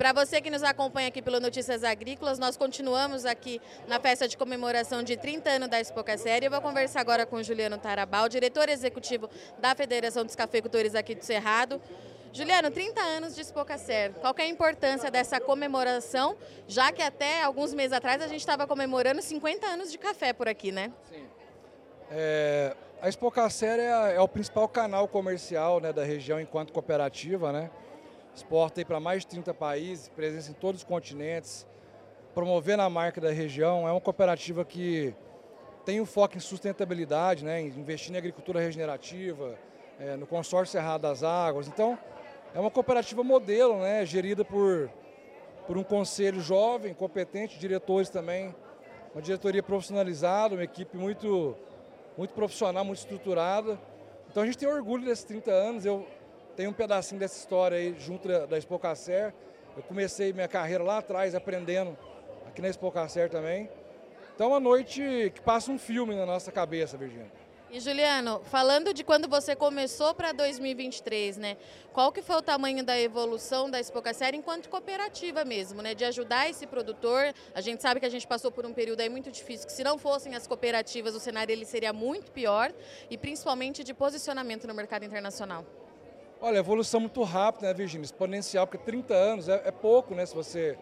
para você que nos acompanha aqui pelo Notícias Agrícolas, nós continuamos aqui na festa de comemoração de 30 anos da Expoca Série. Eu vou conversar agora com Juliano Tarabal, diretor executivo da Federação dos Cafeicultores aqui do Cerrado. Juliano, 30 anos de Expocacer. Qual é a importância dessa comemoração, já que até alguns meses atrás a gente estava comemorando 50 anos de café por aqui, né? Sim. É, a Expocacer é, é, o principal canal comercial né, da região enquanto cooperativa, né? Exporta para mais de 30 países, presença em todos os continentes, promovendo a marca da região. É uma cooperativa que tem um foco em sustentabilidade, né, investir em agricultura regenerativa, é, no consórcio Cerrado das Águas. Então, é uma cooperativa modelo, né, gerida por, por um conselho jovem, competente, diretores também, uma diretoria profissionalizada, uma equipe muito, muito profissional, muito estruturada. Então a gente tem orgulho desses 30 anos, eu tenho um pedacinho dessa história aí junto da Expocacer. Eu comecei minha carreira lá atrás aprendendo aqui na Expocacer também. Então uma noite que passa um filme na nossa cabeça, Virginia. E Juliano, falando de quando você começou para 2023, né? Qual que foi o tamanho da evolução da Expocacer enquanto cooperativa mesmo, né? De ajudar esse produtor. A gente sabe que a gente passou por um período aí muito difícil, que se não fossem as cooperativas, o cenário ele seria muito pior, e principalmente de posicionamento no mercado internacional. Olha, evolução muito rápida, né, Virginia? Exponencial, porque 30 anos é, é pouco, né? Se você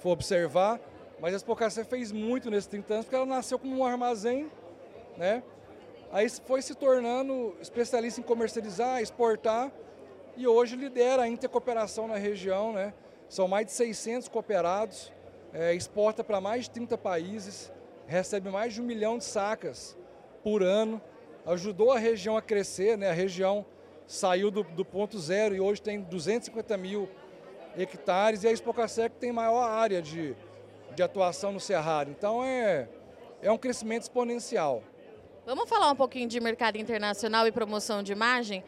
for observar. Mas a Expocacer fez muito nesses 30 anos, porque ela nasceu como um armazém, né? Aí foi se tornando especialista em comercializar, exportar e hoje lidera a intercooperação na região. Né? São mais de 600 cooperados, é, exporta para mais de 30 países, recebe mais de um milhão de sacas por ano, ajudou a região a crescer, né? a região saiu do, do ponto zero e hoje tem 250 mil hectares e a Expocasec tem maior área de, de atuação no Cerrado. Então é, é um crescimento exponencial. Vamos falar um pouquinho de mercado internacional e promoção de imagem?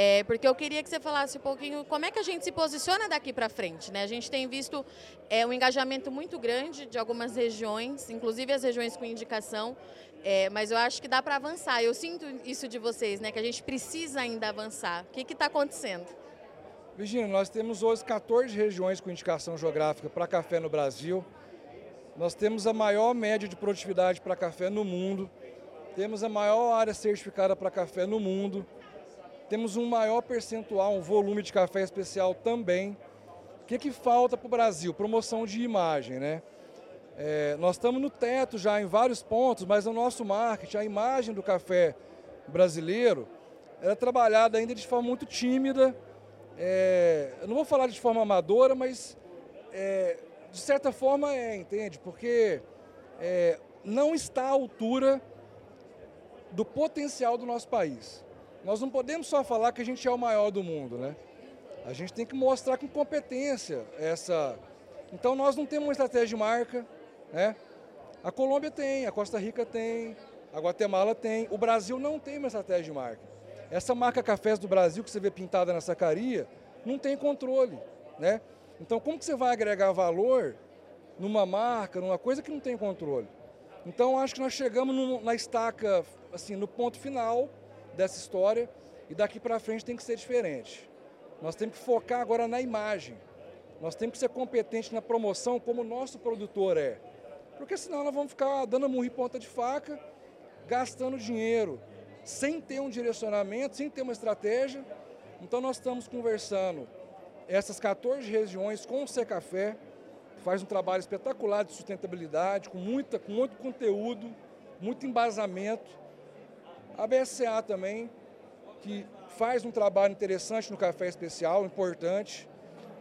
É, porque eu queria que você falasse um pouquinho como é que a gente se posiciona daqui para frente. Né? A gente tem visto é, um engajamento muito grande de algumas regiões, inclusive as regiões com indicação, é, mas eu acho que dá para avançar. Eu sinto isso de vocês, né? que a gente precisa ainda avançar. O que está acontecendo? Virginia, nós temos hoje 14 regiões com indicação geográfica para café no Brasil. Nós temos a maior média de produtividade para café no mundo. Temos a maior área certificada para café no mundo. Temos um maior percentual, um volume de café especial também. O que, que falta para o Brasil? Promoção de imagem, né? É, nós estamos no teto já em vários pontos, mas o nosso marketing, a imagem do café brasileiro, é trabalhada ainda de forma muito tímida. É, eu não vou falar de forma amadora, mas é, de certa forma é, entende? Porque é, não está à altura do potencial do nosso país. Nós não podemos só falar que a gente é o maior do mundo, né? A gente tem que mostrar com competência essa. Então nós não temos uma estratégia de marca, né? A Colômbia tem, a Costa Rica tem, a Guatemala tem, o Brasil não tem uma estratégia de marca. Essa marca Cafés do Brasil que você vê pintada na sacaria não tem controle, né? Então como que você vai agregar valor numa marca, numa coisa que não tem controle? Então acho que nós chegamos no, na estaca, assim, no ponto final dessa história e daqui para frente tem que ser diferente. Nós temos que focar agora na imagem. Nós temos que ser competentes na promoção como o nosso produtor é. Porque senão nós vamos ficar dando murro em ponta de faca, gastando dinheiro, sem ter um direcionamento, sem ter uma estratégia. Então nós estamos conversando essas 14 regiões com o Secafé, faz um trabalho espetacular de sustentabilidade, com, muita, com muito conteúdo, muito embasamento. A BSCA também, que faz um trabalho interessante no café especial, importante,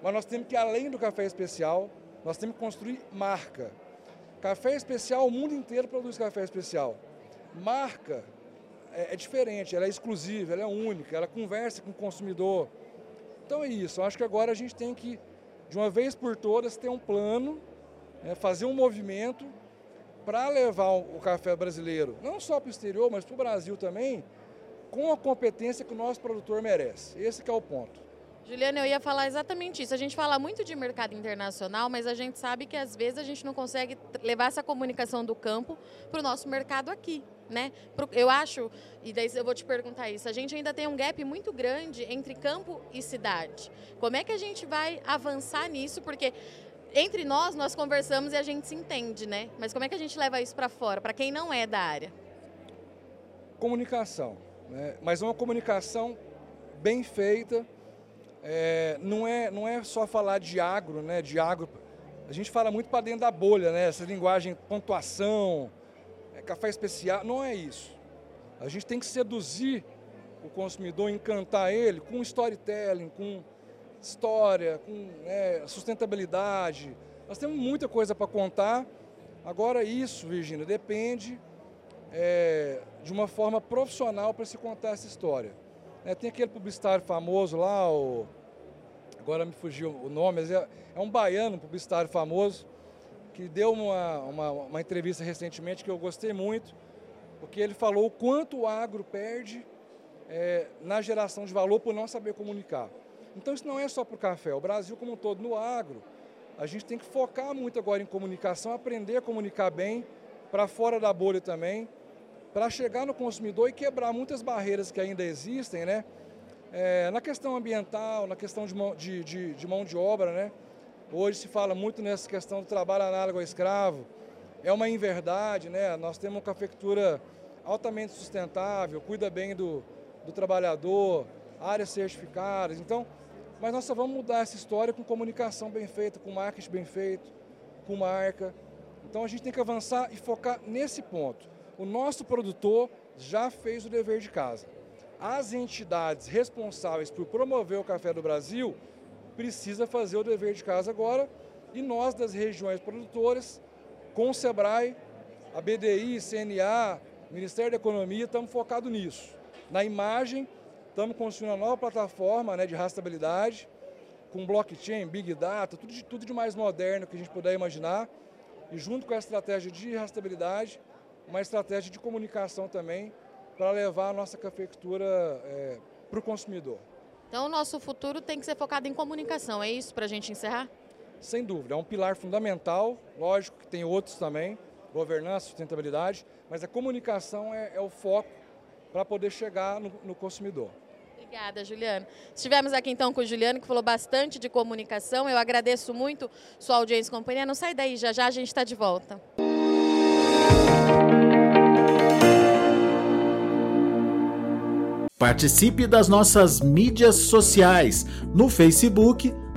mas nós temos que além do café especial, nós temos que construir marca. Café especial, o mundo inteiro produz café especial. Marca é, é diferente, ela é exclusiva, ela é única, ela conversa com o consumidor. Então é isso, eu acho que agora a gente tem que de uma vez por todas, ter um plano, né, fazer um movimento para levar o café brasileiro, não só para o exterior, mas para o Brasil também, com a competência que o nosso produtor merece. Esse é o ponto. Juliana, eu ia falar exatamente isso. A gente fala muito de mercado internacional, mas a gente sabe que às vezes a gente não consegue levar essa comunicação do campo para o nosso mercado aqui. né? Eu acho, e daí eu vou te perguntar isso, a gente ainda tem um gap muito grande entre campo e cidade. Como é que a gente vai avançar nisso? Porque entre nós, nós conversamos e a gente se entende, né? Mas como é que a gente leva isso para fora, para quem não é da área? Comunicação, né? mas uma comunicação bem feita. É, não, é, não é só falar de agro, né? De agro. A gente fala muito para dentro da bolha, né? Essa linguagem pontuação, é, café especial, não é isso. A gente tem que seduzir o consumidor, encantar ele com storytelling, com história, com é, sustentabilidade. Nós temos muita coisa para contar. Agora isso, Virginia, depende é, de uma forma profissional para se contar essa história. É, tem aquele publicitário famoso lá, o, agora me fugiu o nome, mas é, é um baiano, um publicitário famoso, que deu uma, uma, uma, entrevista recentemente que eu gostei muito, porque ele falou o quanto o agro perde é, na geração de valor por não saber comunicar. Então isso não é só para o café, o Brasil como um todo no agro, a gente tem que focar muito agora em comunicação, aprender a comunicar bem, para fora da bolha também, para chegar no consumidor e quebrar muitas barreiras que ainda existem, né? É, na questão ambiental, na questão de mão de, de, de mão de obra, né? Hoje se fala muito nessa questão do trabalho análogo ao escravo. É uma inverdade, né? Nós temos uma cafeicultura altamente sustentável, cuida bem do, do trabalhador, áreas certificadas. Então, mas nós só vamos mudar essa história com comunicação bem feita, com marketing bem feito, com marca. Então a gente tem que avançar e focar nesse ponto. O nosso produtor já fez o dever de casa. As entidades responsáveis por promover o café do Brasil precisa fazer o dever de casa agora e nós das regiões produtoras, com o Sebrae, a BDI, CNA, Ministério da Economia, estamos focados nisso. Na imagem Estamos construindo uma nova plataforma né, de rastreabilidade, com blockchain, big data, tudo de, tudo de mais moderno que a gente puder imaginar. E junto com a estratégia de rastreabilidade, uma estratégia de comunicação também, para levar a nossa cafeicultura é, para o consumidor. Então, o nosso futuro tem que ser focado em comunicação, é isso para a gente encerrar? Sem dúvida, é um pilar fundamental, lógico que tem outros também, governança, sustentabilidade, mas a comunicação é, é o foco para poder chegar no, no consumidor. Obrigada, Juliano. Estivemos aqui então com o Juliano, que falou bastante de comunicação. Eu agradeço muito sua audiência e companhia. Não sai daí, já já a gente está de volta. Participe das nossas mídias sociais no Facebook